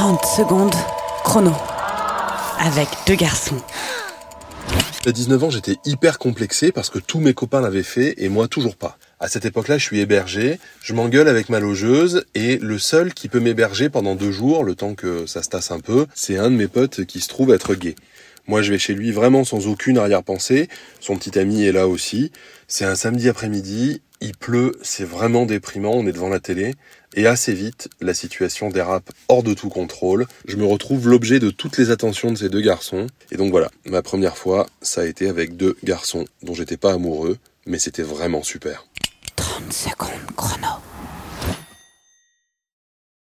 30 secondes chrono. Avec deux garçons. À 19 ans, j'étais hyper complexé parce que tous mes copains l'avaient fait et moi toujours pas. À cette époque-là, je suis hébergé, je m'engueule avec ma logeuse et le seul qui peut m'héberger pendant deux jours, le temps que ça se tasse un peu, c'est un de mes potes qui se trouve être gay. Moi, je vais chez lui vraiment sans aucune arrière-pensée. Son petit ami est là aussi. C'est un samedi après-midi. Il pleut. C'est vraiment déprimant. On est devant la télé. Et assez vite, la situation dérape hors de tout contrôle. Je me retrouve l'objet de toutes les attentions de ces deux garçons. Et donc voilà, ma première fois, ça a été avec deux garçons dont j'étais pas amoureux, mais c'était vraiment super. 30 secondes chrono.